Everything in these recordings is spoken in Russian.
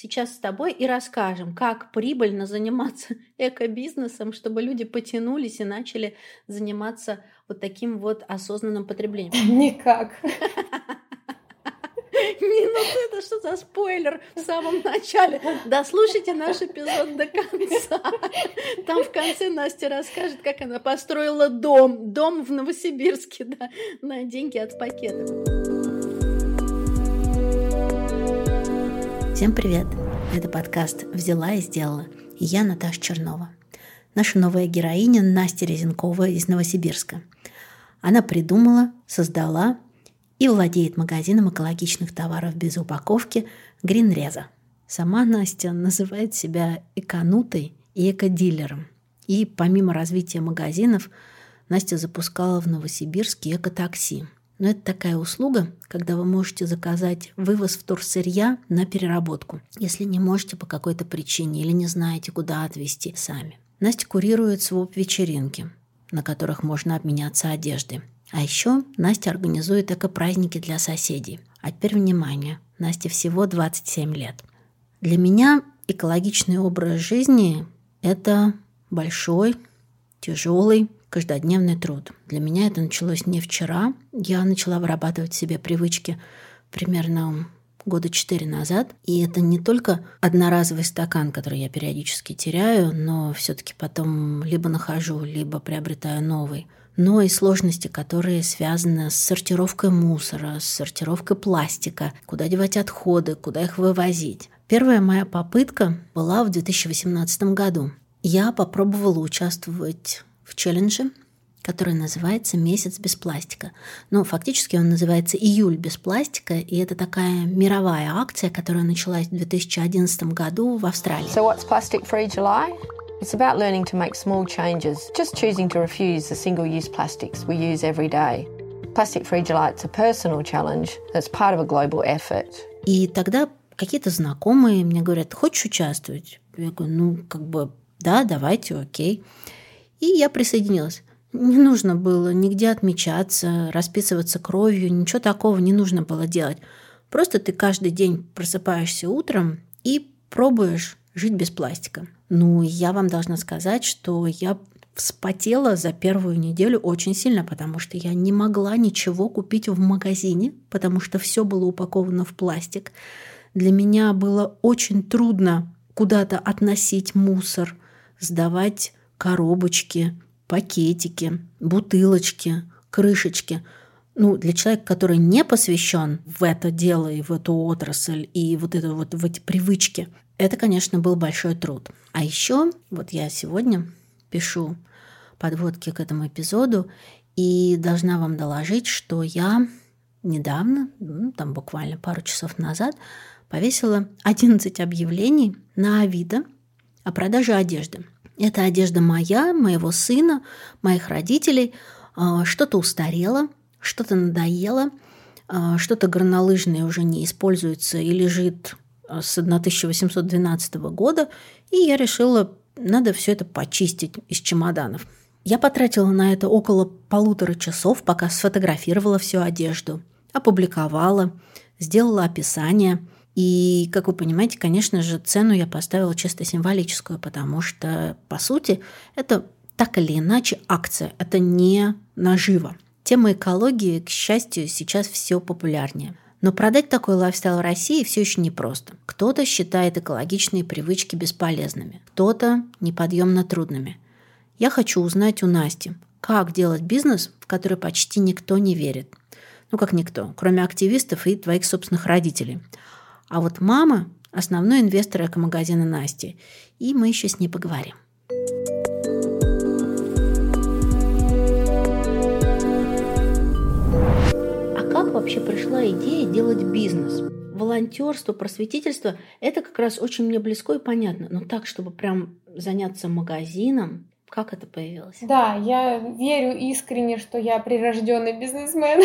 сейчас с тобой и расскажем, как прибыльно заниматься экобизнесом, чтобы люди потянулись и начали заниматься вот таким вот осознанным потреблением. Никак. Минус это что за спойлер в самом начале? Дослушайте наш эпизод до конца. Там в конце Настя расскажет, как она построила дом. Дом в Новосибирске, да, на деньги от пакета. Всем привет! Это подкаст «Взяла и сделала». И я Наташа Чернова. Наша новая героиня Настя Резенкова из Новосибирска. Она придумала, создала и владеет магазином экологичных товаров без упаковки «Гринреза». Сама Настя называет себя эконутой и экодилером. И помимо развития магазинов, Настя запускала в Новосибирске экотакси. Но это такая услуга, когда вы можете заказать вывоз вторсырья на переработку, если не можете по какой-то причине или не знаете, куда отвезти сами. Настя курирует своп-вечеринки, на которых можно обменяться одеждой. А еще Настя организует эко-праздники для соседей. А теперь внимание, Насте всего 27 лет. Для меня экологичный образ жизни – это большой, тяжелый, каждодневный труд. Для меня это началось не вчера. Я начала вырабатывать себе привычки примерно года четыре назад. И это не только одноразовый стакан, который я периодически теряю, но все-таки потом либо нахожу, либо приобретаю новый но и сложности, которые связаны с сортировкой мусора, с сортировкой пластика, куда девать отходы, куда их вывозить. Первая моя попытка была в 2018 году. Я попробовала участвовать в челлендже, который называется «Месяц без пластика». Ну, фактически он называется «Июль без пластика», и это такая мировая акция, которая началась в 2011 году в Австралии. So what's Plastic Free July? It's about learning to make small changes, just choosing to refuse the single use plastics we use every day. Plastic Free July it's a personal challenge that's part of a global effort. И тогда какие-то знакомые мне говорят, хочешь участвовать? Я говорю, ну, как бы, да, давайте, окей. И я присоединилась. Не нужно было нигде отмечаться, расписываться кровью, ничего такого не нужно было делать. Просто ты каждый день просыпаешься утром и пробуешь жить без пластика. Ну, я вам должна сказать, что я вспотела за первую неделю очень сильно, потому что я не могла ничего купить в магазине, потому что все было упаковано в пластик. Для меня было очень трудно куда-то относить мусор, сдавать коробочки, пакетики, бутылочки, крышечки. Ну, для человека, который не посвящен в это дело и в эту отрасль, и вот это вот в эти привычки, это, конечно, был большой труд. А еще вот я сегодня пишу подводки к этому эпизоду и должна вам доложить, что я недавно, ну, там буквально пару часов назад, повесила 11 объявлений на Авито о продаже одежды. Это одежда моя, моего сына, моих родителей. А, что-то устарело, что-то надоело, а, что-то горнолыжное уже не используется и лежит с 1812 года, и я решила, надо все это почистить из чемоданов. Я потратила на это около полутора часов, пока сфотографировала всю одежду, опубликовала, сделала описание. И, как вы понимаете, конечно же, цену я поставила чисто символическую, потому что, по сути, это так или иначе акция, это не наживо. Тема экологии, к счастью, сейчас все популярнее. Но продать такой лайфстайл в России все еще непросто. Кто-то считает экологичные привычки бесполезными, кто-то неподъемно трудными. Я хочу узнать у Насти, как делать бизнес, в который почти никто не верит. Ну, как никто, кроме активистов и твоих собственных родителей. А вот мама – основной инвестор эко-магазина Насти, и мы еще с ней поговорим. вообще пришла идея делать бизнес? Волонтерство, просветительство – это как раз очень мне близко и понятно. Но так, чтобы прям заняться магазином, как это появилось? Да, я верю искренне, что я прирожденный бизнесмен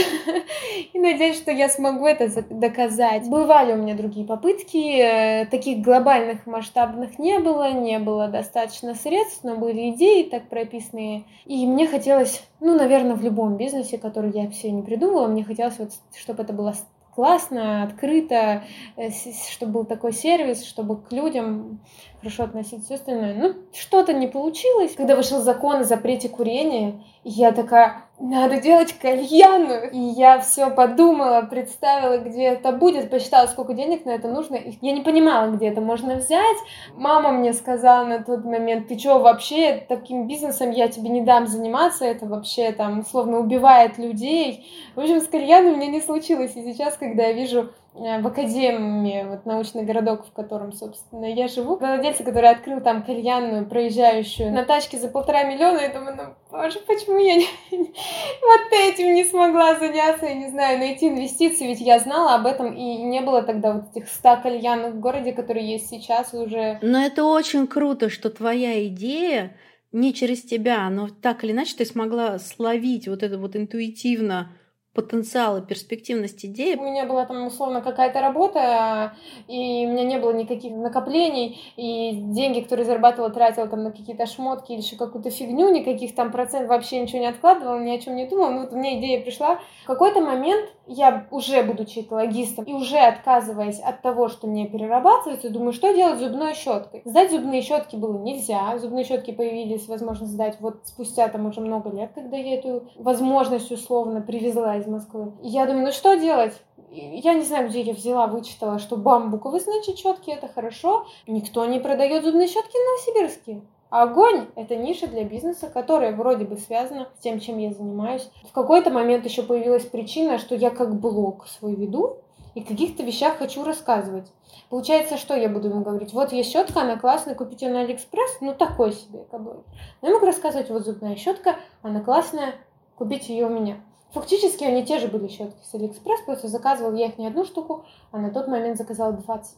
и надеюсь, что я смогу это доказать. Бывали у меня другие попытки, э, таких глобальных масштабных не было, не было достаточно средств, но были идеи так прописанные. И мне хотелось, ну, наверное, в любом бизнесе, который я все не придумала, мне хотелось вот, чтобы это было классно, открыто, э, чтобы был такой сервис, чтобы к людям хорошо относиться, все остальное. Ну, что-то не получилось. Когда вышел закон о запрете курения, я такая, надо делать кальянную. И я все подумала, представила, где это будет, посчитала, сколько денег на это нужно. И я не понимала, где это можно взять. Мама мне сказала на тот момент, ты что, вообще таким бизнесом я тебе не дам заниматься, это вообще там условно убивает людей. В общем, с кальяной у меня не случилось. И сейчас, когда я вижу в академии, вот научный городок, в котором, собственно, я живу. Владельца, который открыл там кальянную, проезжающую на тачке за полтора миллиона, я думаю, ну, боже, почему я не, вот этим не смогла заняться, я не знаю, найти инвестиции, ведь я знала об этом, и не было тогда вот этих ста кальянных в городе, которые есть сейчас уже. Но это очень круто, что твоя идея не через тебя, но так или иначе ты смогла словить вот это вот интуитивно потенциал и перспективность идеи. У меня была там условно какая-то работа, и у меня не было никаких накоплений, и деньги, которые зарабатывала, тратила там на какие-то шмотки или еще какую-то фигню, никаких там процентов вообще ничего не откладывала, ни о чем не думала. Ну вот меня идея пришла. В какой-то момент я уже будучи экологистом и уже отказываясь от того, что мне перерабатывается, думаю, что делать с зубной щеткой. Сдать зубные щетки было нельзя. Зубные щетки появились, возможно, сдать вот спустя там уже много лет, когда я эту возможность условно привезла из Москвы. Я думаю, ну что делать? Я не знаю, где я взяла, вычитала, что бамбуковые, значит, щетки это хорошо. Никто не продает зубные щетки в Новосибирске. Огонь — это ниша для бизнеса, которая вроде бы связана с тем, чем я занимаюсь. В какой-то момент еще появилась причина, что я как блог свой веду, и каких-то вещах хочу рассказывать. Получается, что я буду ему говорить? Вот есть щетка, она классная, купить ее на Алиэкспресс, ну такой себе экоблог. Но я могу рассказывать, вот зубная щетка, она классная, купите ее у меня. Фактически они те же были щетки с Алиэкспресс, просто заказывал я их не одну штуку, а на тот момент заказала 20.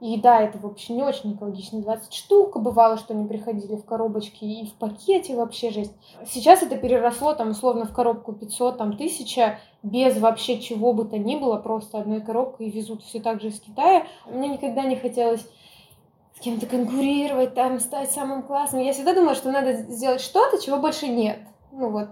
И да, это вообще не очень экологично. 20 штук бывало, что они приходили в коробочке и в пакете вообще жесть. Сейчас это переросло там условно в коробку 500, там 1000, без вообще чего бы то ни было, просто одной коробкой везут все так же из Китая. Мне никогда не хотелось с кем-то конкурировать, там, стать самым классным. Я всегда думала, что надо сделать что-то, чего больше нет. Ну вот,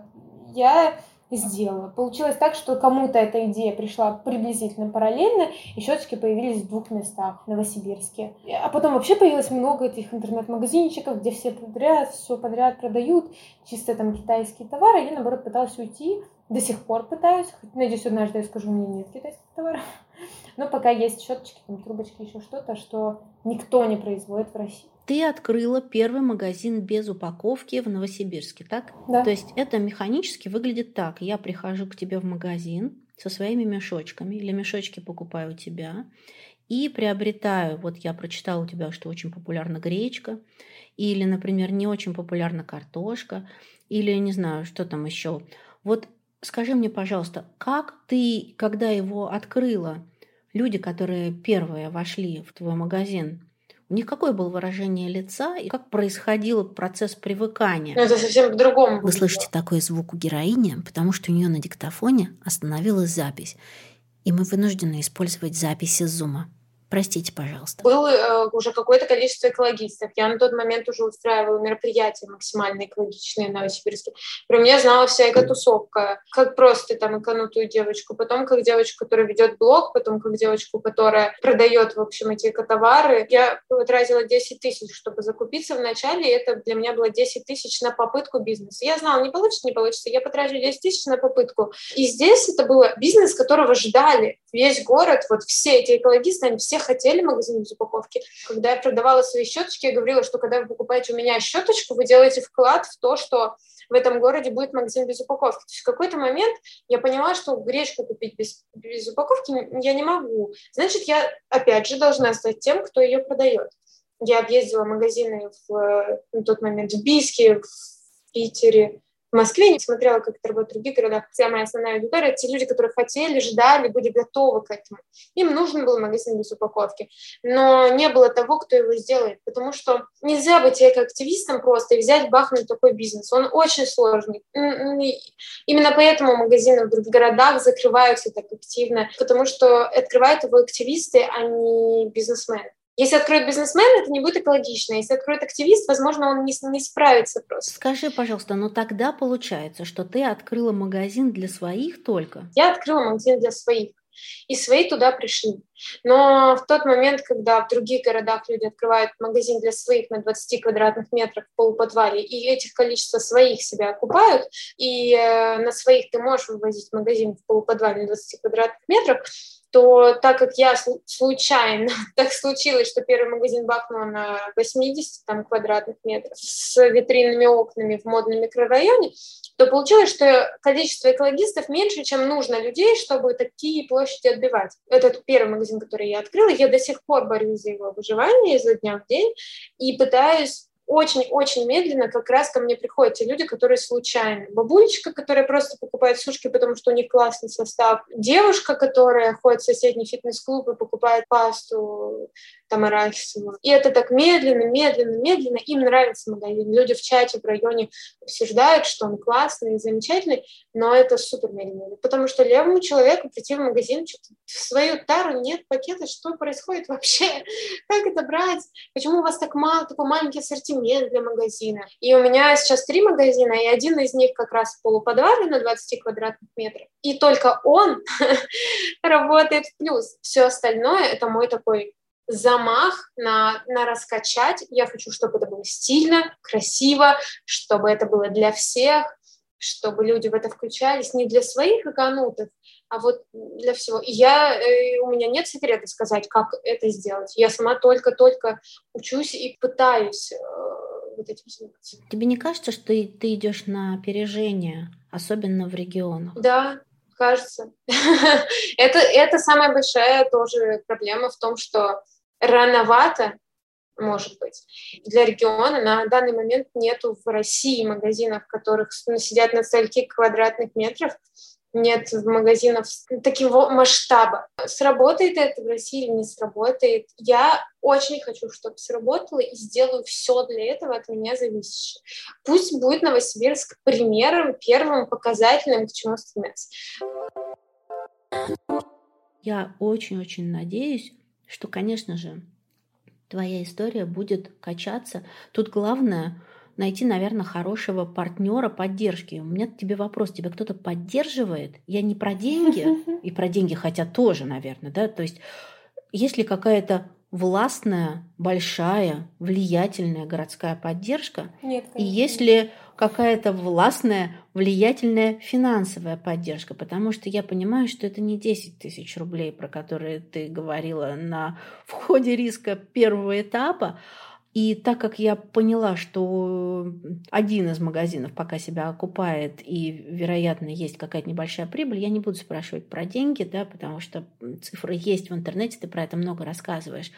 я сделала. Получилось так, что кому-то эта идея пришла приблизительно параллельно, и щеточки появились в двух местах в Новосибирске. А потом вообще появилось много этих интернет-магазинчиков, где все подряд, все подряд продают, чисто там китайские товары. Я, наоборот, пыталась уйти, до сих пор пытаюсь. Надеюсь, однажды я скажу, у меня нет китайских товаров. Но пока есть щеточки, там, трубочки, еще что-то, что никто не производит в России. Ты открыла первый магазин без упаковки в Новосибирске, так? Да. То есть это механически выглядит так. Я прихожу к тебе в магазин со своими мешочками, или мешочки покупаю у тебя, и приобретаю, вот я прочитала у тебя, что очень популярна гречка, или, например, не очень популярна картошка, или не знаю, что там еще. Вот скажи мне, пожалуйста, как ты, когда его открыла, люди, которые первые вошли в твой магазин, у них какое было выражение лица и как происходил процесс привыкания? Ну, это совсем по-другому. Вы слышите такой звук у героини, потому что у нее на диктофоне остановилась запись, и мы вынуждены использовать записи зума. Простите, пожалуйста. Было э, уже какое-то количество экологистов. Я на тот момент уже устраивала мероприятия максимально экологичные в Новосибирске. Про меня знала вся эко-тусовка. Как просто там эконутую девочку, потом как девочку, которая ведет блог, потом как девочку, которая продает, в общем, эти эко-товары. Я потратила 10 тысяч, чтобы закупиться в начале, и это для меня было 10 тысяч на попытку бизнеса. Я знала, не получится, не получится. Я потрачу 10 тысяч на попытку. И здесь это был бизнес, которого ждали весь город, вот все эти экологисты, они все хотели магазин без упаковки. Когда я продавала свои щеточки, я говорила, что когда вы покупаете у меня щеточку, вы делаете вклад в то, что в этом городе будет магазин без упаковки. То есть в какой-то момент я поняла, что гречку купить без, без упаковки я не могу. Значит, я опять же должна стать тем, кто ее продает. Я объездила магазины в, на тот момент в Бийске, в Питере, в Москве, не смотрела, как это работает в других городах. Вся моя основная аудитория — те люди, которые хотели, ждали, были готовы к этому. Им нужен был магазин без упаковки, но не было того, кто его сделает, потому что нельзя быть экоактивистом просто и взять, бахнуть такой бизнес. Он очень сложный. Именно поэтому магазины в других городах закрываются так активно, потому что открывают его активисты, а не бизнесмены. Если откроет бизнесмен, это не будет экологично. Если откроет активист, возможно, он не, не справится просто. Скажи, пожалуйста, но тогда получается, что ты открыла магазин для своих только? Я открыла магазин для своих. И свои туда пришли. Но в тот момент, когда в других городах люди открывают магазин для своих на 20 квадратных метрах в полуподвале, и этих количество своих себя окупают, и э, на своих ты можешь вывозить магазин в полуподвале на 20 квадратных метрах, то так как я случайно, так случилось, что первый магазин бахнул на 80 там, квадратных метров с витринными окнами в модном микрорайоне, то получилось, что количество экологистов меньше, чем нужно людей, чтобы такие площади отбивать. Это первый магазин, который я открыла. Я до сих пор борюсь за его выживание изо дня в день и пытаюсь очень-очень медленно как раз ко мне приходят те люди, которые случайно. Бабулечка, которая просто покупает сушки, потому что у них классный состав. Девушка, которая ходит в соседний фитнес-клуб и покупает пасту там арахисовую. И это так медленно, медленно, медленно. Им нравится магазин. Люди в чате в районе обсуждают, что он классный, замечательный, но это супер медленно. Потому что левому человеку прийти в магазин, в свою тару нет пакета, что происходит вообще? Как это брать? Почему у вас так мало, такой маленький ассортимент для магазина? И у меня сейчас три магазина, и один из них как раз в полуподвале на 20 квадратных метрах. И только он работает в плюс. Все остальное — это мой такой замах на, на раскачать. Я хочу, чтобы это было стильно, красиво, чтобы это было для всех, чтобы люди в это включались не для своих эконутов, а вот для всего. И я, э, у меня нет секрета сказать, как это сделать. Я сама только-только учусь и пытаюсь э, вот этим заниматься. Тебе не кажется, что ты, ты идешь на опережение, особенно в регионах? Да, кажется. это, это самая большая тоже проблема в том, что рановато, может быть. Для региона на данный момент нету в России магазинов, в которых сидят на стольке квадратных метров, нет магазинов такого масштаба. Сработает это в России или не сработает? Я очень хочу, чтобы сработало, и сделаю все для этого от меня зависящее. Пусть будет Новосибирск примером, первым показательным, к чему стремятся. Я очень-очень надеюсь, что, конечно же, твоя история будет качаться. Тут главное найти, наверное, хорошего партнера поддержки. У меня к тебе вопрос. Тебя кто-то поддерживает? Я не про деньги, и про деньги хотя тоже, наверное, да? То есть есть ли какая-то властная, большая, влиятельная городская поддержка? Нет, конечно. И если какая-то властная, влиятельная финансовая поддержка, потому что я понимаю, что это не 10 тысяч рублей, про которые ты говорила на входе риска первого этапа, и так как я поняла, что один из магазинов пока себя окупает и, вероятно, есть какая-то небольшая прибыль, я не буду спрашивать про деньги, да, потому что цифры есть в интернете, ты про это много рассказываешь.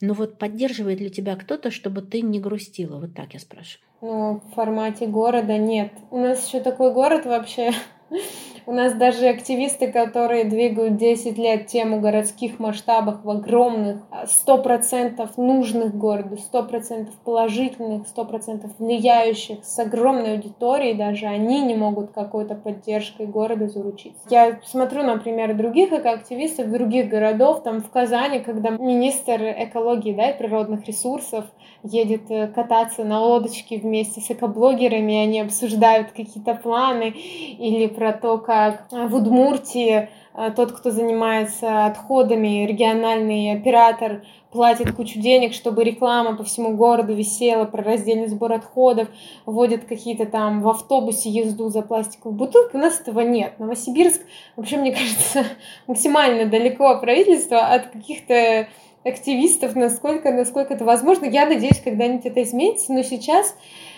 Но вот поддерживает ли тебя кто-то, чтобы ты не грустила? Вот так я спрашиваю. Ну, в формате города нет. У нас еще такой город вообще у нас даже активисты, которые двигают 10 лет тему городских масштабах в огромных, 100% нужных городу, 100% положительных, 100% влияющих, с огромной аудиторией даже, они не могут какой-то поддержкой города заручиться. Я смотрю, например, других экоактивистов других городов, там в Казани, когда министр экологии да, и природных ресурсов едет э, кататься на лодочке вместе с экоблогерами, они обсуждают какие-то планы или про то, как в Удмуртии э, тот, кто занимается отходами, региональный оператор, платит кучу денег, чтобы реклама по всему городу висела про раздельный сбор отходов, вводят какие-то там в автобусе езду за пластиковую бутылку. У нас этого нет. Новосибирск, вообще, мне кажется, максимально далеко правительство от каких-то активистов, насколько, насколько это возможно. Я надеюсь, когда-нибудь это изменится, но сейчас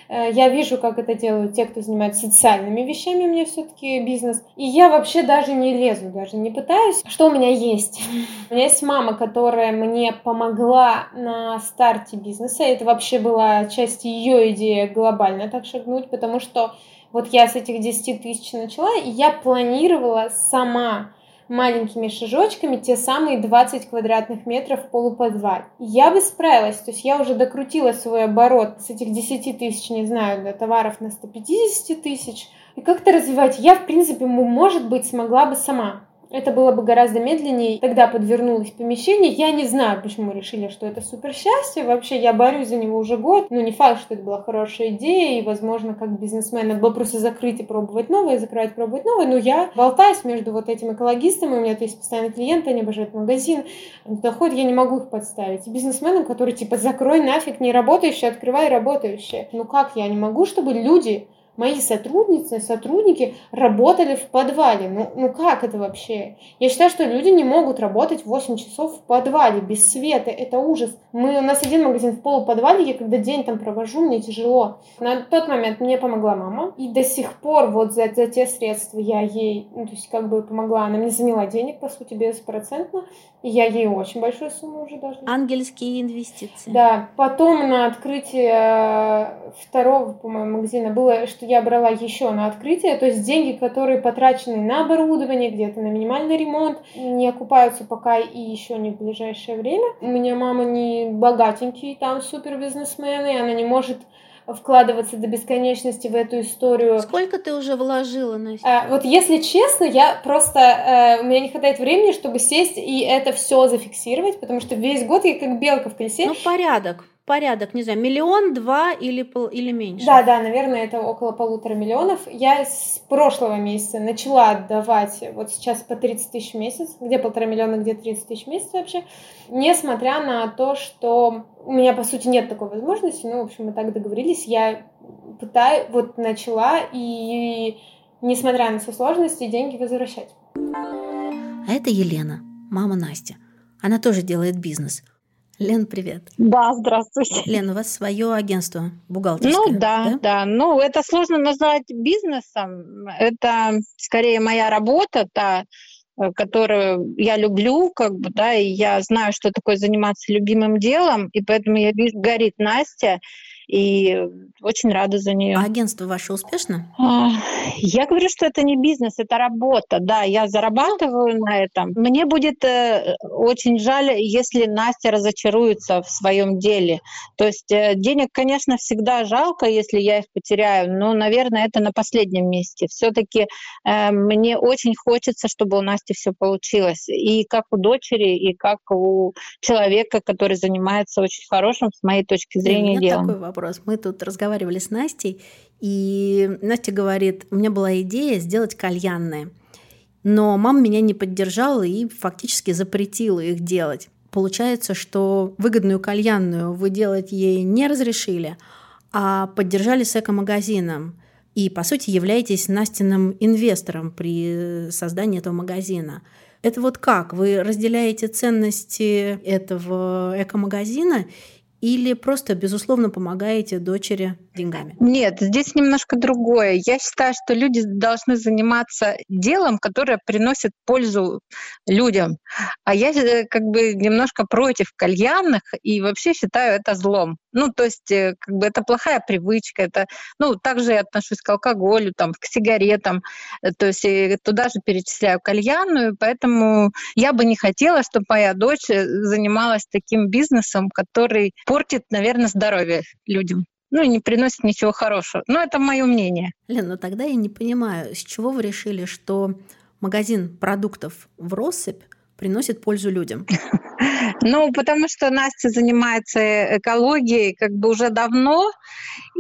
э, я вижу, как это делают те, кто занимается социальными вещами, у меня все-таки бизнес. И я вообще даже не лезу, даже не пытаюсь. Что у меня есть? У меня есть мама, которая мне помогла на старте бизнеса. Это вообще была часть ее идеи глобально так шагнуть, потому что вот я с этих 10 тысяч начала, и я планировала сама маленькими шажочками те самые 20 квадратных метров в полуподвале. Я бы справилась, то есть я уже докрутила свой оборот с этих 10 тысяч, не знаю, до товаров на 150 тысяч, и как-то развивать я, в принципе, может быть, смогла бы сама. Это было бы гораздо медленнее. Тогда подвернулось помещение. Я не знаю, почему решили, что это супер счастье. Вообще, я борюсь за него уже год. Но не факт, что это была хорошая идея. И, возможно, как бизнесмен, надо было просто закрыть и пробовать новое, закрывать, пробовать новое. Но я болтаюсь между вот этим экологистом, и у меня есть постоянные клиенты, они обожают магазин. Они туда я не могу их подставить. И бизнесменам, которые типа закрой нафиг не работающие, открывай работающие. Ну как я не могу, чтобы люди мои сотрудницы, сотрудники работали в подвале. Ну, ну как это вообще? Я считаю, что люди не могут работать 8 часов в подвале без света. Это ужас. Мы, у нас один магазин в полуподвале, я когда день там провожу, мне тяжело. На тот момент мне помогла мама. И до сих пор вот за, за те средства я ей, ну, то есть как бы помогла. Она мне заняла денег, по сути, беспроцентно. И я ей очень большую сумму уже должна. Ангельские инвестиции. Да. Потом на открытие э, второго, по-моему, магазина было, что я брала еще на открытие, то есть деньги, которые потрачены на оборудование, где-то на минимальный ремонт, не окупаются пока и еще не в ближайшее время. У меня мама не богатенький, там супер бизнесмен, и она не может вкладываться до бесконечности в эту историю. Сколько ты уже вложила, Настя? А, вот если честно, я просто... А, у меня не хватает времени, чтобы сесть и это все зафиксировать, потому что весь год я как белка в колесе. Ну, порядок порядок, не знаю, миллион, два или, пол, или меньше? Да, да, наверное, это около полутора миллионов. Я с прошлого месяца начала отдавать, вот сейчас по 30 тысяч в месяц, где полтора миллиона, где 30 тысяч в месяц вообще, несмотря на то, что у меня, по сути, нет такой возможности, ну, в общем, мы так договорились, я пытаюсь, вот начала, и несмотря на все сложности, деньги возвращать. А это Елена, мама Настя. Она тоже делает бизнес – Лен, привет. Да, здравствуйте. Лен, у вас свое агентство бухгалтерское? Ну да, да, да. Ну это сложно назвать бизнесом. Это скорее моя работа, та, э, которую я люблю, как бы, да, и я знаю, что такое заниматься любимым делом, и поэтому я вижу, горит Настя, и очень рада за нее. А агентство ваше успешно? А, я говорю, что это не бизнес, это работа. Да, я зарабатываю на этом. Мне будет э, очень жаль, если Настя разочаруется в своем деле. То есть э, денег, конечно, всегда жалко, если я их потеряю, но, наверное, это на последнем месте. Все-таки э, мне очень хочется, чтобы у Насти все получилось. И как у дочери, и как у человека, который занимается очень хорошим, с моей точки зрения, делом. Такой вопрос вопрос. Мы тут разговаривали с Настей, и Настя говорит, у меня была идея сделать кальянные, но мама меня не поддержала и фактически запретила их делать. Получается, что выгодную кальянную вы делать ей не разрешили, а поддержали с эко-магазином. И, по сути, являетесь Настиным инвестором при создании этого магазина. Это вот как? Вы разделяете ценности этого эко-магазина или просто, безусловно, помогаете дочери деньгами? Нет, здесь немножко другое. Я считаю, что люди должны заниматься делом, которое приносит пользу людям. А я э, как бы немножко против кальянных и вообще считаю это злом. Ну, то есть, э, как бы это плохая привычка, это, ну, также я отношусь к алкоголю, там, к сигаретам, э, то есть туда же перечисляю кальянную, поэтому я бы не хотела, чтобы моя дочь занималась таким бизнесом, который портит, наверное, здоровье людям ну и не приносит ничего хорошего. Но это мое мнение. Лен, ну тогда я не понимаю, с чего вы решили, что магазин продуктов в россыпь приносит пользу людям? Ну, потому что Настя занимается экологией как бы уже давно,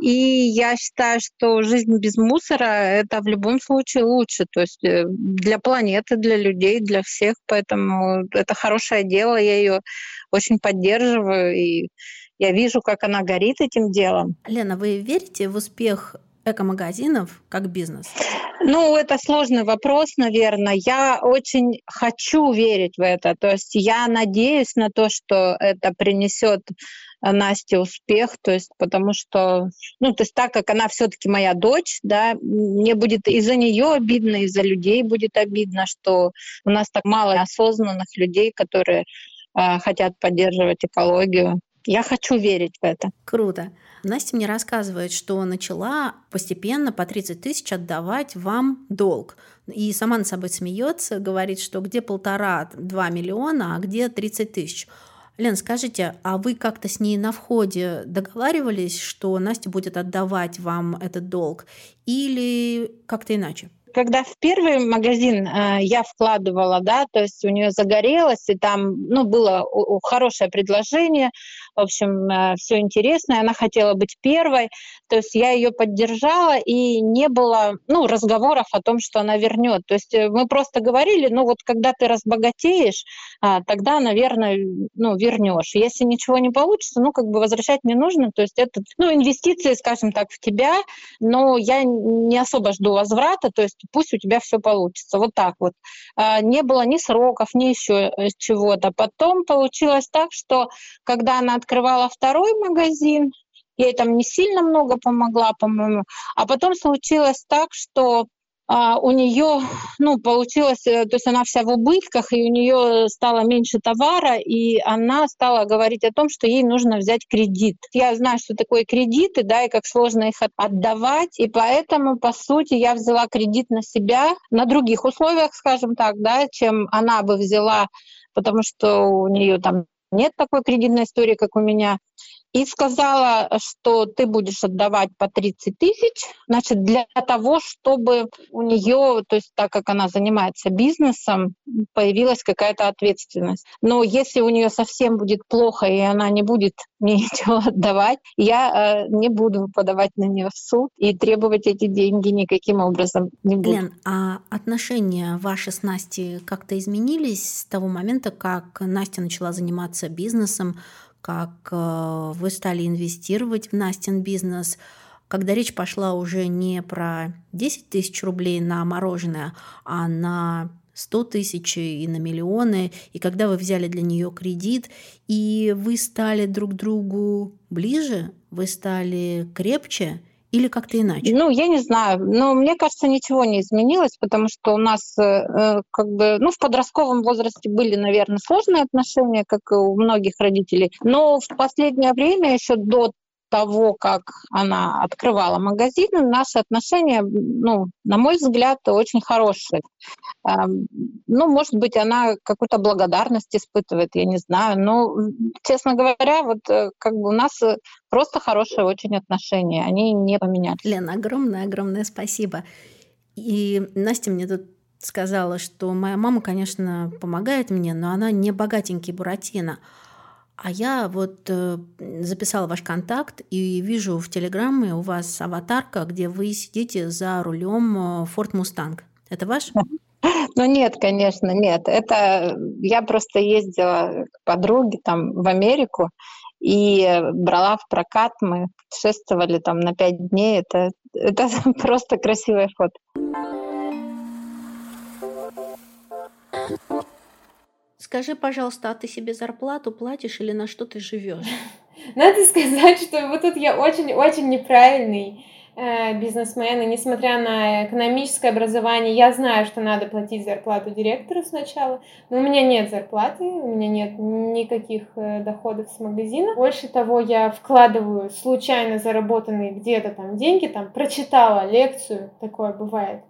и я считаю, что жизнь без мусора — это в любом случае лучше, то есть э, для планеты, для людей, для всех, поэтому это хорошее дело, я ее очень поддерживаю, и я вижу, как она горит этим делом. Лена, вы верите в успех эко-магазинов как бизнес? Ну, это сложный вопрос, наверное. Я очень хочу верить в это. То есть я надеюсь на то, что это принесет Насте успех, то есть потому что, ну, то есть так как она все-таки моя дочь, да, мне будет из-за нее обидно, из-за людей будет обидно, что у нас так мало осознанных людей, которые э, хотят поддерживать экологию. Я хочу верить в это. Круто. Настя мне рассказывает, что начала постепенно по 30 тысяч отдавать вам долг. И сама над собой смеется, говорит, что где полтора-два миллиона, а где 30 тысяч. Лен, скажите, а вы как-то с ней на входе договаривались, что Настя будет отдавать вам этот долг? Или как-то иначе? когда в первый магазин э, я вкладывала, да, то есть у нее загорелось, и там, ну, было хорошее предложение, в общем, э, все интересно, она хотела быть первой, то есть я ее поддержала, и не было, ну, разговоров о том, что она вернет. То есть э, мы просто говорили, ну, вот когда ты разбогатеешь, а, тогда, наверное, ну, вернешь. Если ничего не получится, ну, как бы возвращать не нужно, то есть это, ну, инвестиции, скажем так, в тебя, но я не особо жду возврата, то есть пусть у тебя все получится. Вот так вот. А, не было ни сроков, ни еще э, чего-то. Потом получилось так, что когда она открывала второй магазин, ей там не сильно много помогла, по-моему. А потом случилось так, что а, у нее, ну, получилось, э, то есть она вся в убытках, и у нее стало меньше товара, и она стала говорить о том, что ей нужно взять кредит. Я знаю, что такое кредиты, да, и как сложно их отдавать, и поэтому, по сути, я взяла кредит на себя на других условиях, скажем так, да, чем она бы взяла, потому что у нее там нет такой кредитной истории, как у меня и сказала, что ты будешь отдавать по 30 тысяч, значит, для того, чтобы у нее, то есть так как она занимается бизнесом, появилась какая-то ответственность. Но если у нее совсем будет плохо, и она не будет мне ничего отдавать, я э, не буду подавать на нее в суд и требовать эти деньги никаким образом не буду. Лен, а отношения ваши с Настей как-то изменились с того момента, как Настя начала заниматься бизнесом, как э, вы стали инвестировать в Настин бизнес, когда речь пошла уже не про 10 тысяч рублей на мороженое, а на 100 тысяч и на миллионы, и когда вы взяли для нее кредит, и вы стали друг другу ближе, вы стали крепче, или как-то иначе? Ну, я не знаю. Но мне кажется, ничего не изменилось, потому что у нас э, э, как бы, ну, в подростковом возрасте были, наверное, сложные отношения, как и у многих родителей. Но в последнее время, еще до того, как она открывала магазин, наши отношения, ну, на мой взгляд, очень хорошие. Ну, может быть, она какую-то благодарность испытывает, я не знаю. Но, честно говоря, вот э, как бы у нас э, просто хорошие очень отношения, они не поменялись. Лена, огромное-огромное спасибо. И Настя мне тут сказала, что моя мама, конечно, помогает мне, но она не богатенький Буратино. А я вот э, записала ваш контакт и вижу в Телеграме у вас аватарка, где вы сидите за рулем э, Ford Mustang. Это ваш? Ну нет, конечно, нет. Это я просто ездила к подруге там в Америку и брала в прокат. Мы путешествовали там на пять дней. Это, это просто красивое фото. Скажи, пожалуйста, а ты себе зарплату платишь или на что ты живешь? Надо сказать, что вот тут я очень-очень неправильный э, бизнесмен, и несмотря на экономическое образование, я знаю, что надо платить зарплату директору сначала, но у меня нет зарплаты, у меня нет никаких э, доходов с магазина. Больше того, я вкладываю случайно заработанные где-то там деньги, там прочитала лекцию, такое бывает,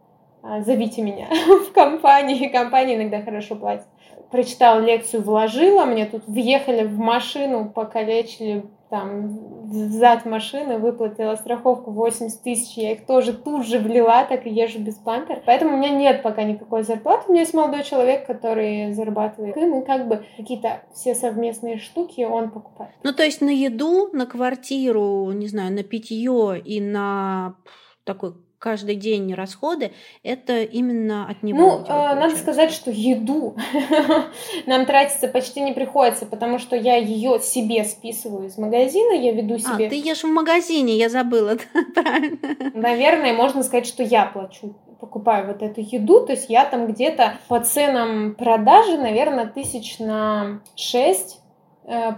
а, зовите меня в компании, компания иногда хорошо платит прочитала лекцию, вложила, мне тут въехали в машину, покалечили там зад машины, выплатила страховку 80 тысяч, я их тоже тут же влила, так и езжу без пампер. Поэтому у меня нет пока никакой зарплаты, у меня есть молодой человек, который зарабатывает, и мы как бы какие-то все совместные штуки он покупает. Ну, то есть на еду, на квартиру, не знаю, на питье и на такой каждый день расходы, это именно от него. Ну, э, надо сказать, что еду нам тратиться почти не приходится, потому что я ее себе списываю из магазина, я веду а, себе. А, ты ешь в магазине, я забыла, правильно? Наверное, можно сказать, что я плачу покупаю вот эту еду, то есть я там где-то по ценам продажи, наверное, тысяч на шесть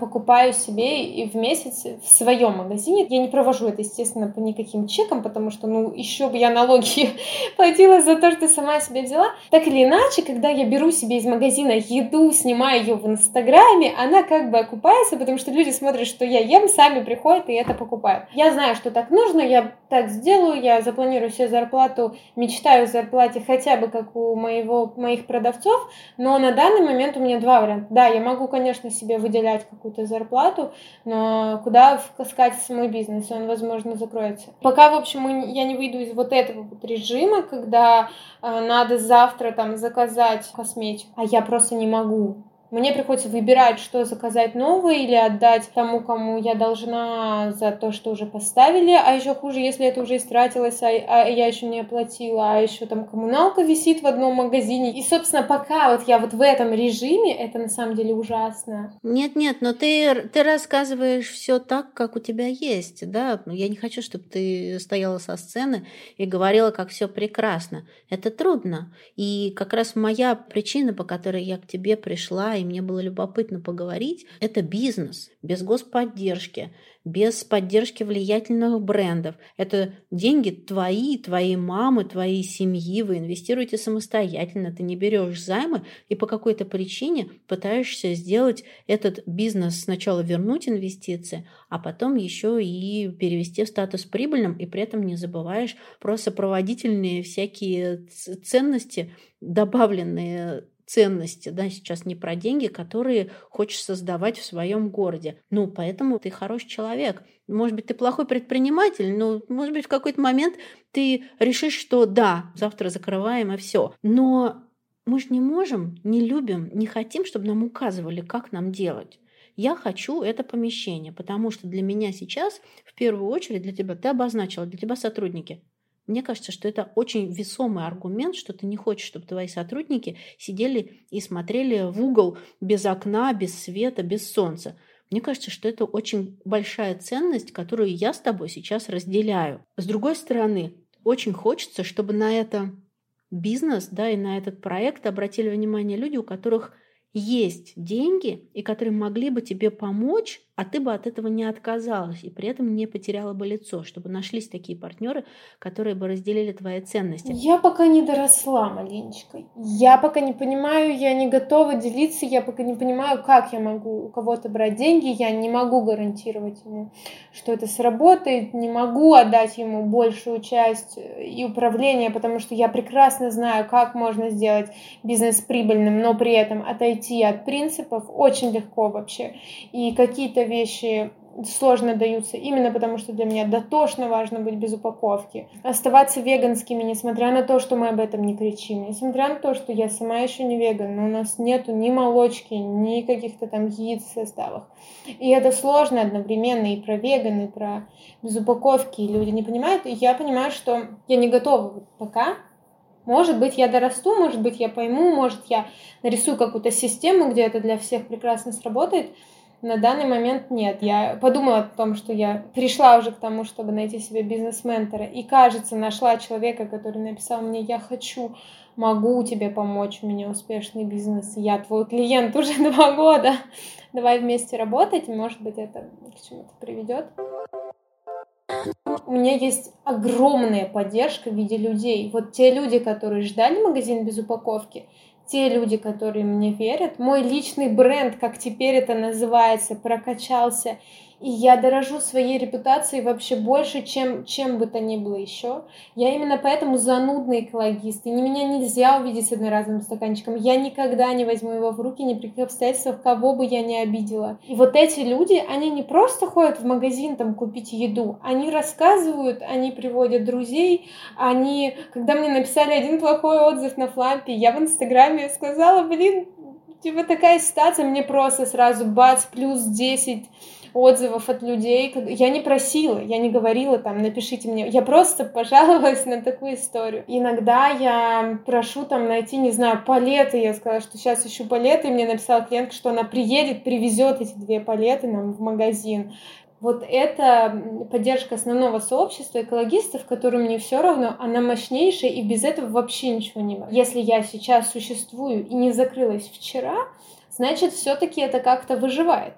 покупаю себе и в месяц в своем магазине. Я не провожу это, естественно, по никаким чекам, потому что, ну, еще бы я налоги платила за то, что сама себе взяла. Так или иначе, когда я беру себе из магазина еду, снимаю ее в Инстаграме, она как бы окупается, потому что люди смотрят, что я ем, сами приходят и это покупают. Я знаю, что так нужно, я так сделаю, я запланирую себе зарплату, мечтаю о зарплате хотя бы как у моего, моих продавцов, но на данный момент у меня два варианта. Да, я могу, конечно, себе выделять брать какую-то зарплату, но куда вкаскать мой бизнес, он, возможно, закроется. Пока, в общем, я не выйду из вот этого вот режима, когда э, надо завтра там заказать косметику, а я просто не могу. Мне приходится выбирать, что заказать новое или отдать тому, кому я должна за то, что уже поставили. А еще хуже, если это уже истратилось, а, а я еще не оплатила, а еще там коммуналка висит в одном магазине. И, собственно, пока вот я вот в этом режиме, это на самом деле ужасно. Нет-нет, но ты, ты рассказываешь все так, как у тебя есть, да? Я не хочу, чтобы ты стояла со сцены и говорила, как все прекрасно. Это трудно. И как раз моя причина, по которой я к тебе пришла и мне было любопытно поговорить, это бизнес без господдержки, без поддержки влиятельных брендов. Это деньги твои, твоей мамы, твоей семьи. Вы инвестируете самостоятельно, ты не берешь займы и по какой-то причине пытаешься сделать этот бизнес сначала вернуть инвестиции, а потом еще и перевести в статус прибыльным, и при этом не забываешь про сопроводительные всякие ценности, добавленные ценности, да, сейчас не про деньги, которые хочешь создавать в своем городе. Ну, поэтому ты хороший человек. Может быть, ты плохой предприниматель, но, может быть, в какой-то момент ты решишь, что да, завтра закрываем и все. Но мы же не можем, не любим, не хотим, чтобы нам указывали, как нам делать. Я хочу это помещение, потому что для меня сейчас, в первую очередь, для тебя, ты обозначила, для тебя сотрудники. Мне кажется, что это очень весомый аргумент, что ты не хочешь, чтобы твои сотрудники сидели и смотрели в угол без окна, без света, без солнца. Мне кажется, что это очень большая ценность, которую я с тобой сейчас разделяю. С другой стороны, очень хочется, чтобы на это бизнес, да, и на этот проект обратили внимание люди, у которых есть деньги, и которые могли бы тебе помочь а ты бы от этого не отказалась и при этом не потеряла бы лицо, чтобы нашлись такие партнеры, которые бы разделили твои ценности. Я пока не доросла, маленечко. Я пока не понимаю, я не готова делиться, я пока не понимаю, как я могу у кого-то брать деньги, я не могу гарантировать ему, что это сработает, не могу отдать ему большую часть э, и управления, потому что я прекрасно знаю, как можно сделать бизнес прибыльным, но при этом отойти от принципов очень легко вообще. И какие-то вещи сложно даются, именно потому что для меня дотошно важно быть без упаковки. Оставаться веганскими, несмотря на то, что мы об этом не кричим, несмотря на то, что я сама еще не веган, но у нас нету ни молочки, ни каких-то там яиц в составах. И это сложно одновременно и про веган, и про без упаковки, и люди не понимают, и я понимаю, что я не готова пока, может быть, я дорасту, может быть, я пойму, может, я нарисую какую-то систему, где это для всех прекрасно сработает, на данный момент нет. Я подумала о том, что я пришла уже к тому, чтобы найти себе бизнес-ментора. И, кажется, нашла человека, который написал мне, я хочу, могу тебе помочь, у меня успешный бизнес, я твой клиент уже два года. Давай вместе работать, может быть, это к чему-то приведет. У меня есть огромная поддержка в виде людей. Вот те люди, которые ждали магазин без упаковки, те люди, которые мне верят, мой личный бренд, как теперь это называется, прокачался, и я дорожу своей репутацией вообще больше, чем, чем бы то ни было еще. Я именно поэтому занудный экологист, и меня нельзя увидеть с одноразовым стаканчиком. Я никогда не возьму его в руки ни при каких обстоятельствах, кого бы я ни обидела. И вот эти люди, они не просто ходят в магазин там купить еду, они рассказывают, они приводят друзей, они, когда мне написали один плохой отзыв на флампе, я в Инстаграме сказала, блин, типа такая ситуация, мне просто сразу бац, плюс 10 отзывов от людей. Я не просила, я не говорила там, напишите мне. Я просто пожаловалась на такую историю. Иногда я прошу там найти, не знаю, палеты. Я сказала, что сейчас ищу палеты, и мне написала клиентка, что она приедет, привезет эти две палеты нам в магазин. Вот эта поддержка основного сообщества экологистов, которым мне все равно, она мощнейшая, и без этого вообще ничего не может. Если я сейчас существую и не закрылась вчера, значит, все-таки это как-то выживает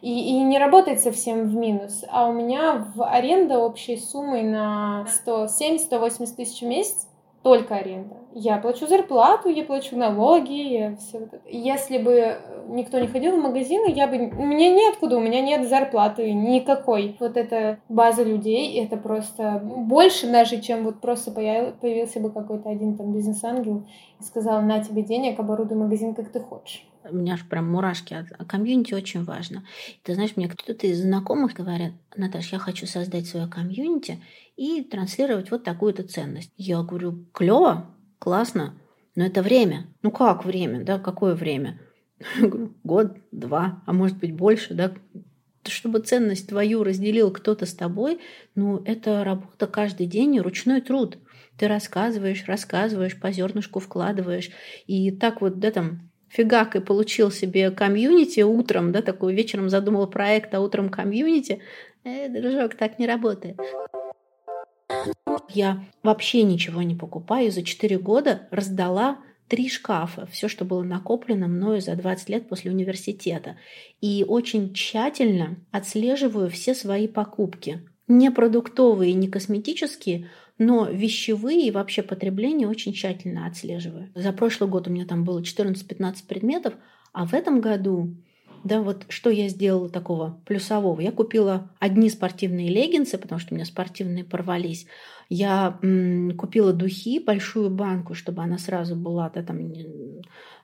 и, и не работает совсем в минус. А у меня в аренда общей суммой на 170-180 тысяч в месяц только аренда. Я плачу зарплату, я плачу налоги, я все вот это. Если бы никто не ходил в магазины, я бы... Меня неоткуда, у меня нет зарплаты никакой. Вот эта база людей, это просто больше даже, чем вот просто появился бы какой-то один там бизнес-ангел и сказал, на тебе денег, оборудуй магазин, как ты хочешь. У меня аж прям мурашки. А комьюнити очень важно. Ты знаешь, мне кто-то из знакомых говорят, Наташ, я хочу создать свое комьюнити и транслировать вот такую-то ценность. Я говорю, клево, классно, но это время. Ну как время, да, какое время? Год, два, а может быть больше, да, чтобы ценность твою разделил кто-то с тобой, ну, это работа каждый день ручной труд. Ты рассказываешь, рассказываешь, по зернышку вкладываешь. И так вот, да, там, фигак и получил себе комьюнити утром, да, такой вечером задумал проект, а утром комьюнити. Э, дружок, так не работает. Я вообще ничего не покупаю. За 4 года раздала три шкафа, все, что было накоплено мною за 20 лет после университета. И очень тщательно отслеживаю все свои покупки. Не продуктовые, не косметические, но вещевые и вообще потребление очень тщательно отслеживаю. За прошлый год у меня там было 14-15 предметов, а в этом году да, вот что я сделала такого плюсового? Я купила одни спортивные леггинсы, потому что у меня спортивные порвались. Я м, купила духи, большую банку, чтобы она сразу была да, там,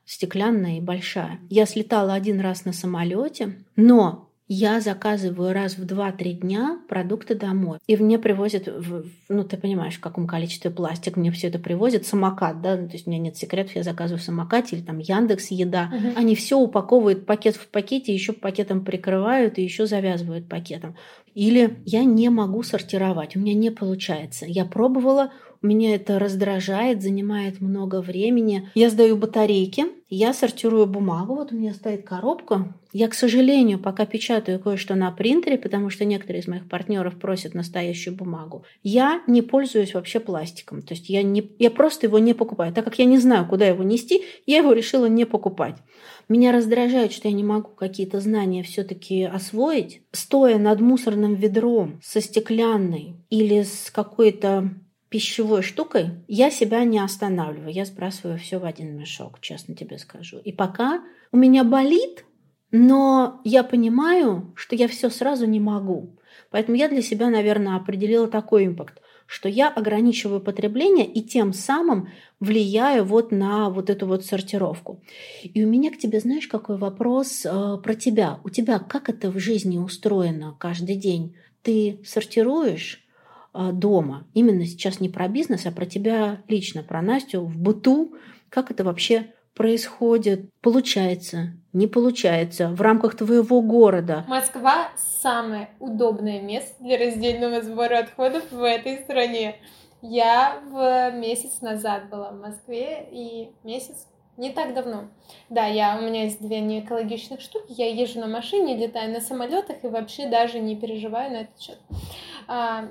стеклянная и большая. Я слетала один раз на самолете, но я заказываю раз в 2-3 дня продукты домой. И мне привозят, в, ну, ты понимаешь, в каком количестве пластик мне все это привозят. Самокат, да, то есть у меня нет секретов, я заказываю в самокате или там Яндекс Еда. Угу. Они все упаковывают пакет в пакете, еще пакетом прикрывают и еще завязывают пакетом. Или я не могу сортировать, у меня не получается. Я пробовала, меня это раздражает, занимает много времени. Я сдаю батарейки, я сортирую бумагу. Вот у меня стоит коробка. Я, к сожалению, пока печатаю кое-что на принтере, потому что некоторые из моих партнеров просят настоящую бумагу. Я не пользуюсь вообще пластиком. То есть я, не, я просто его не покупаю. Так как я не знаю, куда его нести, я его решила не покупать. Меня раздражает, что я не могу какие-то знания все-таки освоить, стоя над мусорным ведром со стеклянной или с какой-то пищевой штукой я себя не останавливаю. Я сбрасываю все в один мешок, честно тебе скажу. И пока у меня болит, но я понимаю, что я все сразу не могу. Поэтому я для себя, наверное, определила такой импакт, что я ограничиваю потребление и тем самым влияю вот на вот эту вот сортировку. И у меня к тебе, знаешь, какой вопрос э, про тебя. У тебя как это в жизни устроено каждый день? Ты сортируешь? А, дома. Именно сейчас не про бизнес, а про тебя лично, про Настю в быту. Как это вообще происходит? Получается, не получается в рамках твоего города? Москва самое удобное место для раздельного сбора отходов в этой стране. Я в месяц назад была в Москве и месяц не так давно. Да, я, у меня есть две неэкологичных штуки. Я езжу на машине, летаю на самолетах и вообще даже не переживаю на этот счет.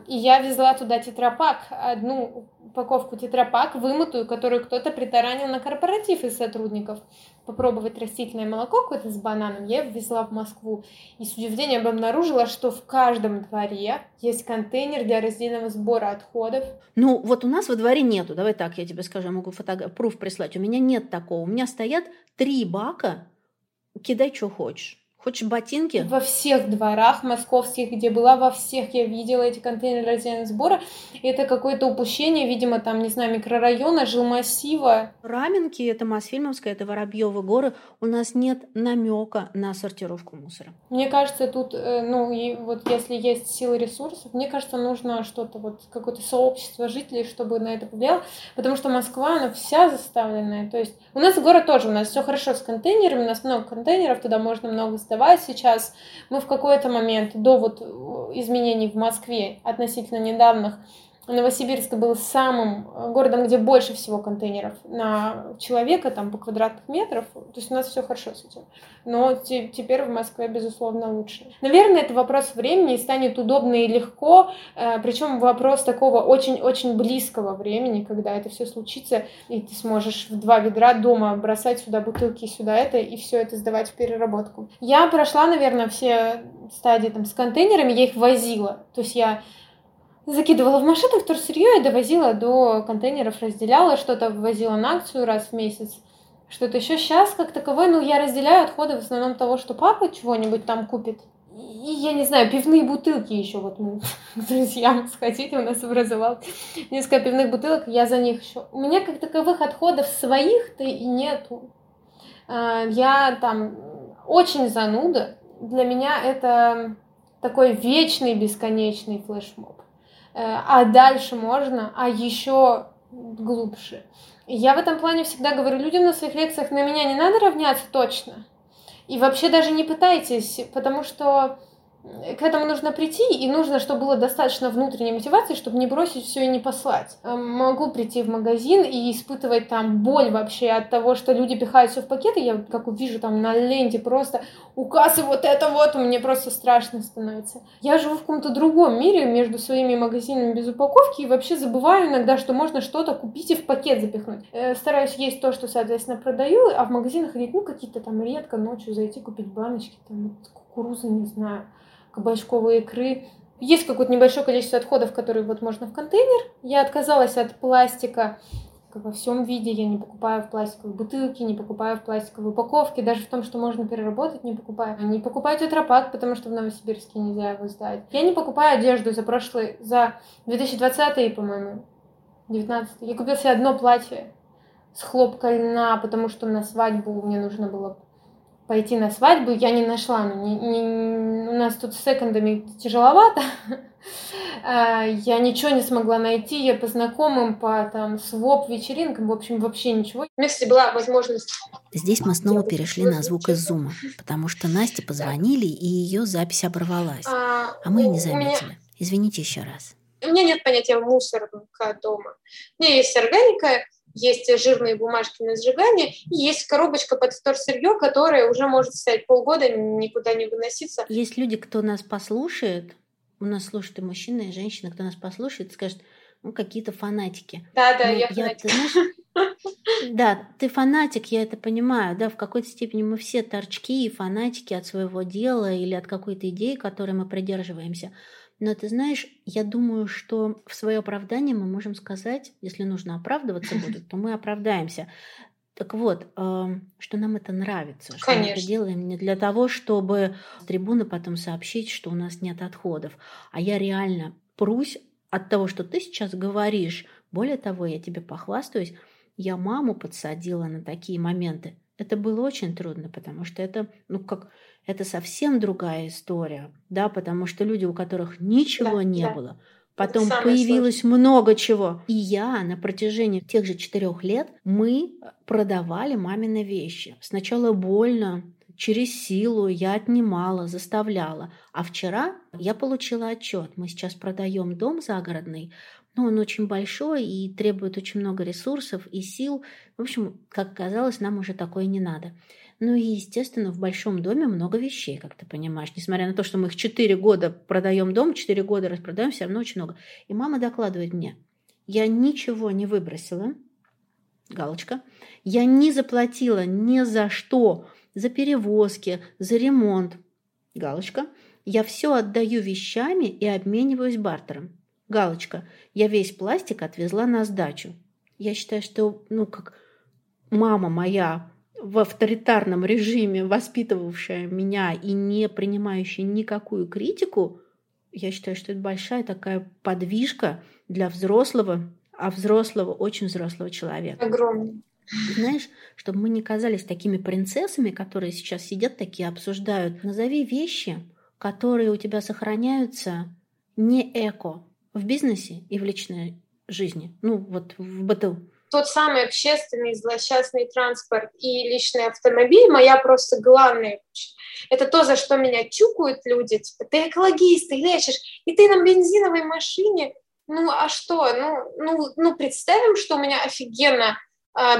И я везла туда тетрапак, одну упаковку тетрапак, вымытую, которую кто-то притаранил на корпоратив из сотрудников. Попробовать растительное молоко какое-то с бананом я везла в Москву. И с удивлением обнаружила, что в каждом дворе есть контейнер для раздельного сбора отходов. Ну, вот у нас во дворе нету. Давай так, я тебе скажу, я могу фотограф, пруф прислать. У меня нет такого. У меня стоят три бака, кидай, что хочешь. Хочешь ботинки? Во всех дворах московских, где была, во всех я видела эти контейнеры раздельного сбора. Это какое-то упущение, видимо, там, не знаю, микрорайона, жилмассива. Раменки, это Мосфильмовская, это Воробьевы горы. У нас нет намека на сортировку мусора. Мне кажется, тут, э, ну, и вот если есть силы ресурсов, мне кажется, нужно что-то, вот какое-то сообщество жителей, чтобы на это повлияло, потому что Москва, она вся заставленная. То есть у нас город тоже, у нас все хорошо с контейнерами, у нас много контейнеров, туда можно много доставать сейчас. Мы в какой-то момент до вот изменений в Москве относительно недавних Новосибирск был самым э, городом, где больше всего контейнеров на человека, там, по квадратных метров. То есть у нас все хорошо с этим. Но те, теперь в Москве, безусловно, лучше. Наверное, это вопрос времени и станет удобно и легко. Э, причем вопрос такого очень-очень близкого времени, когда это все случится, и ты сможешь в два ведра дома бросать сюда бутылки, сюда это, и все это сдавать в переработку. Я прошла, наверное, все стадии там с контейнерами, я их возила. То есть я закидывала в машину вторсырье и довозила до контейнеров, разделяла, что-то ввозила на акцию раз в месяц, что-то еще сейчас как таковое, ну, я разделяю отходы в основном того, что папа чего-нибудь там купит. И, я не знаю, пивные бутылки еще вот мы с друзьям сходили, у нас образовал несколько пивных бутылок, я за них еще... У меня как таковых отходов своих-то и нету. Э, я там очень зануда. Для меня это такой вечный, бесконечный флешмоб. Э, а дальше можно, а еще глубже. Я в этом плане всегда говорю людям на своих лекциях, на меня не надо равняться точно. И вообще даже не пытайтесь, потому что к этому нужно прийти, и нужно, чтобы было достаточно внутренней мотивации, чтобы не бросить все и не послать. Э, могу прийти в магазин и испытывать там боль вообще от того, что люди пихают все в пакеты. Я как увижу там на ленте просто у кассы вот это вот, мне просто страшно становится. Я живу в каком-то другом мире между своими магазинами без упаковки и вообще забываю иногда, что можно что-то купить и в пакет запихнуть. Э, стараюсь есть то, что, соответственно, продаю, а в магазин ходить, ну, какие-то там редко ночью зайти купить баночки, там, кукурузы, не знаю кабачковой икры. Есть какое-то небольшое количество отходов, которые вот можно в контейнер. Я отказалась от пластика во всем виде. Я не покупаю в пластиковые бутылки, не покупаю в пластиковые упаковки. Даже в том, что можно переработать, не покупаю. Не покупаю тетрапак, потому что в Новосибирске нельзя его сдать. Я не покупаю одежду за прошлый, за 2020, по-моему, 19 Я купила себе одно платье с хлопка льна, потому что на свадьбу мне нужно было пойти на свадьбу, я не нашла. Ну, не, не, у нас тут с секондами тяжеловато. А, я ничего не смогла найти, я по знакомым, по там своп вечеринкам, в общем, вообще ничего. У меня, кстати, была возможность... Здесь мы снова перешли на звук из зума, потому что Насте позвонили, и ее запись оборвалась. А, а мы и не заметили. Извините еще раз. У меня нет понятия мусорника дома. У меня есть органика, есть жирные бумажки на сжигание, и есть коробочка под вторсырье, которая уже может стоять полгода, никуда не выноситься. Есть люди, кто нас послушает, у нас слушают и мужчины, и женщины, кто нас послушает, скажет, ну, какие-то фанатики. Да, да, ну, я фанатик. Я, ты знаешь, да, ты фанатик, я это понимаю, да, в какой-то степени мы все торчки и фанатики от своего дела или от какой-то идеи, которой мы придерживаемся. Но ты знаешь, я думаю, что в свое оправдание мы можем сказать, если нужно оправдываться будет, то мы оправдаемся. Так вот, что нам это нравится, что Конечно. мы это делаем не для того, чтобы с трибуны потом сообщить, что у нас нет отходов, а я реально прусь от того, что ты сейчас говоришь. Более того, я тебе похвастаюсь, я маму подсадила на такие моменты. Это было очень трудно, потому что это, ну как, это совсем другая история, да, потому что люди, у которых ничего да, не да. было, потом появилось сложное. много чего. И я на протяжении тех же четырех лет мы продавали мамины вещи. Сначала больно, через силу я отнимала, заставляла. А вчера я получила отчет. Мы сейчас продаем дом загородный, но он очень большой и требует очень много ресурсов и сил. В общем, как оказалось, нам уже такое не надо. Ну и, естественно, в большом доме много вещей, как ты понимаешь. Несмотря на то, что мы их 4 года продаем дом, 4 года распродаем, все равно очень много. И мама докладывает мне, я ничего не выбросила, галочка, я не заплатила ни за что, за перевозки, за ремонт, галочка, я все отдаю вещами и обмениваюсь бартером, галочка, я весь пластик отвезла на сдачу. Я считаю, что, ну, как мама моя в авторитарном режиме, воспитывавшая меня и не принимающая никакую критику, я считаю, что это большая такая подвижка для взрослого, а взрослого, очень взрослого человека. Огромный. Знаешь, чтобы мы не казались такими принцессами, которые сейчас сидят такие, обсуждают. Назови вещи, которые у тебя сохраняются не эко в бизнесе и в личной жизни. Ну, вот в быту тот самый общественный злосчастный транспорт и личный автомобиль моя просто главная это то, за что меня чукают люди, типа, ты экологист, ты лечишь, и ты на бензиновой машине, ну, а что, ну, ну, ну, представим, что у меня офигенно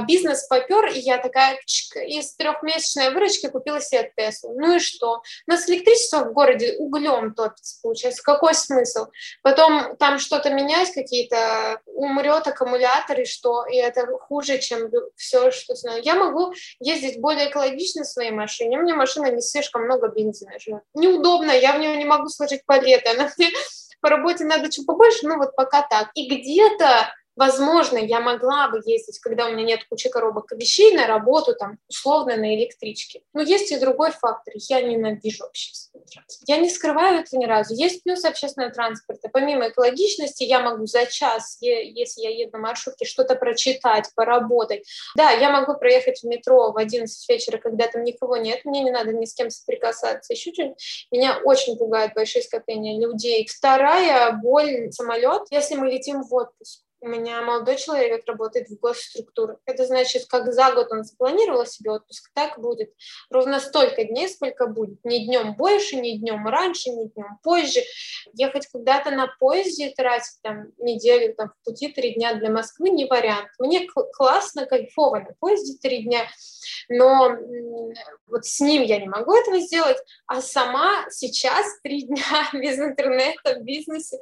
бизнес попер, и я такая из трехмесячной выручки купила себе Теслу. Ну и что? У нас электричество в городе углем топится, получается. Какой смысл? Потом там что-то менять, какие-то умрет аккумулятор, и что? И это хуже, чем все, что знаю. Я могу ездить более экологично в своей машине. У меня машина не слишком много бензина живет. Неудобно, я в нее не могу сложить палеты. Она мне по работе надо чуть побольше, ну вот пока так. И где-то Возможно, я могла бы ездить, когда у меня нет кучи коробок вещей, на работу, там, условно, на электричке. Но есть и другой фактор. Я ненавижу общественный транспорт. Я не скрываю это ни разу. Есть плюс общественного транспорта. Помимо экологичности, я могу за час, если я еду на маршрутке, что-то прочитать, поработать. Да, я могу проехать в метро в 11 вечера, когда там никого нет, мне не надо ни с кем соприкасаться. Еще что-нибудь. Меня очень пугает большие скопления людей. Вторая боль самолет, если мы летим в отпуск. У меня молодой человек работает в госструктурах. Это значит, как за год он запланировал себе отпуск, так будет. Ровно столько дней, сколько будет. Ни днем больше, ни днем раньше, ни днем позже. Ехать куда-то на поезде, тратить там неделю там, в пути, три дня для Москвы не вариант. Мне классно, кайфово на поезде три дня, но вот с ним я не могу этого сделать, а сама сейчас три дня без интернета в бизнесе,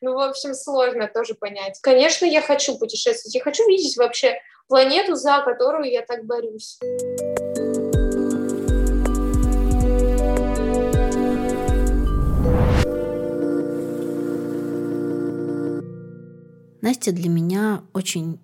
ну, в общем, сложно тоже понять. Конечно, конечно, я хочу путешествовать, я хочу видеть вообще планету, за которую я так борюсь. Настя для меня очень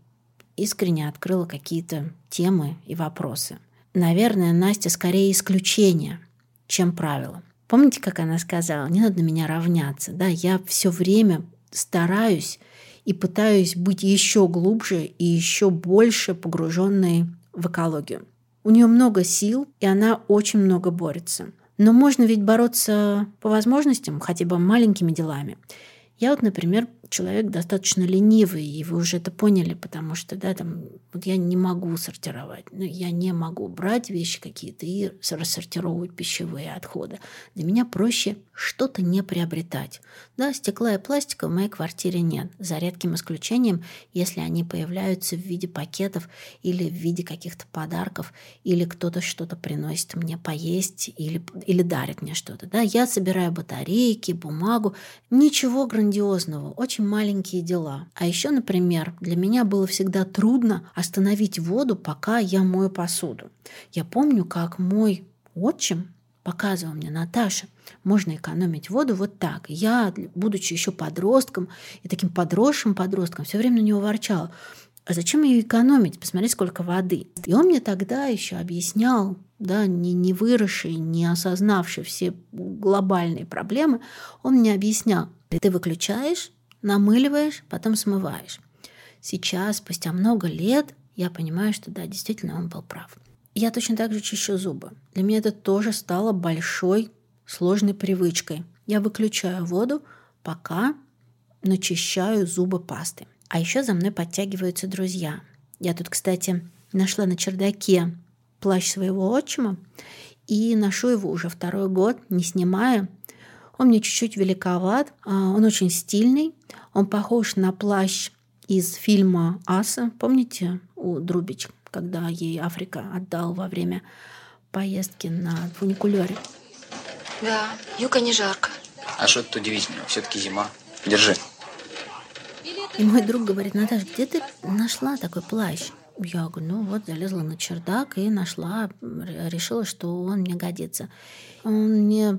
искренне открыла какие-то темы и вопросы. Наверное, Настя скорее исключение, чем правило. Помните, как она сказала, не надо на меня равняться. Да, я все время стараюсь и пытаюсь быть еще глубже и еще больше погруженной в экологию. У нее много сил, и она очень много борется. Но можно ведь бороться по возможностям, хотя бы маленькими делами. Я вот, например, человек достаточно ленивый, и вы уже это поняли, потому что, да, там, вот я не могу сортировать, ну, я не могу брать вещи какие-то и рассортировать пищевые отходы. Для меня проще что-то не приобретать. Да, стекла и пластика в моей квартире нет, за редким исключением, если они появляются в виде пакетов или в виде каких-то подарков, или кто-то что-то приносит мне поесть или, или дарит мне что-то. Да, я собираю батарейки, бумагу, ничего грандиозного грандиозного, очень маленькие дела. А еще, например, для меня было всегда трудно остановить воду, пока я мою посуду. Я помню, как мой отчим показывал мне, Наташа, можно экономить воду вот так. Я, будучи еще подростком и таким подросшим подростком, все время на него ворчала. А зачем ее экономить? Посмотри, сколько воды. И он мне тогда еще объяснял, да, не, не выросший, не осознавший все глобальные проблемы, он мне объяснял, ты выключаешь, намыливаешь, потом смываешь. Сейчас, спустя много лет, я понимаю, что да, действительно он был прав. Я точно так же чищу зубы. Для меня это тоже стало большой, сложной привычкой. Я выключаю воду, пока начищаю зубы пастой. А еще за мной подтягиваются друзья. Я тут, кстати, нашла на чердаке плащ своего отчима и ношу его уже второй год, не снимая, он мне чуть-чуть великоват, а, он очень стильный, он похож на плащ из фильма «Аса». Помните у Друбич, когда ей Африка отдал во время поездки на фуникулере? Да, юга не жарко. А что тут удивительного? Все-таки зима. Держи. И мой друг говорит, Наташа, где ты нашла такой плащ? Я говорю, ну вот, залезла на чердак и нашла, решила, что он мне годится. Он мне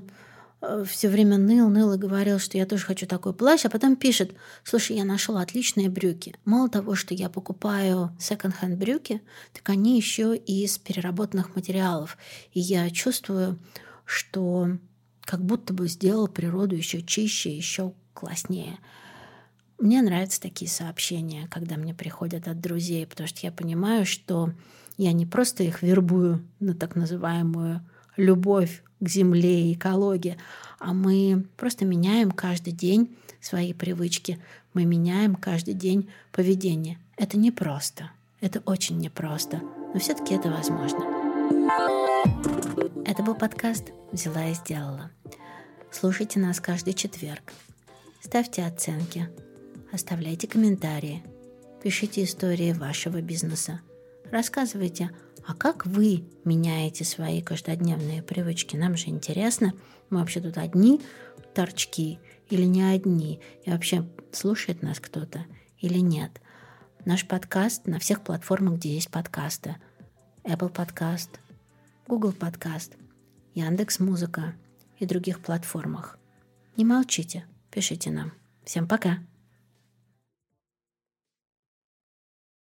все время ныл, ныл и говорил, что я тоже хочу такой плащ, а потом пишет, слушай, я нашел отличные брюки. Мало того, что я покупаю секонд-хенд брюки, так они еще и из переработанных материалов. И я чувствую, что как будто бы сделал природу еще чище, еще класснее. Мне нравятся такие сообщения, когда мне приходят от друзей, потому что я понимаю, что я не просто их вербую на так называемую любовь к земле и экологии, а мы просто меняем каждый день свои привычки, мы меняем каждый день поведение. Это непросто, это очень непросто, но все-таки это возможно. Это был подкаст «Взяла и сделала». Слушайте нас каждый четверг. Ставьте оценки, оставляйте комментарии, пишите истории вашего бизнеса, рассказывайте а как вы меняете свои каждодневные привычки? Нам же интересно, мы вообще тут одни торчки или не одни? И вообще слушает нас кто-то или нет? Наш подкаст на всех платформах, где есть подкасты. Apple подкаст, Google подкаст, Яндекс Музыка и других платформах. Не молчите, пишите нам. Всем пока!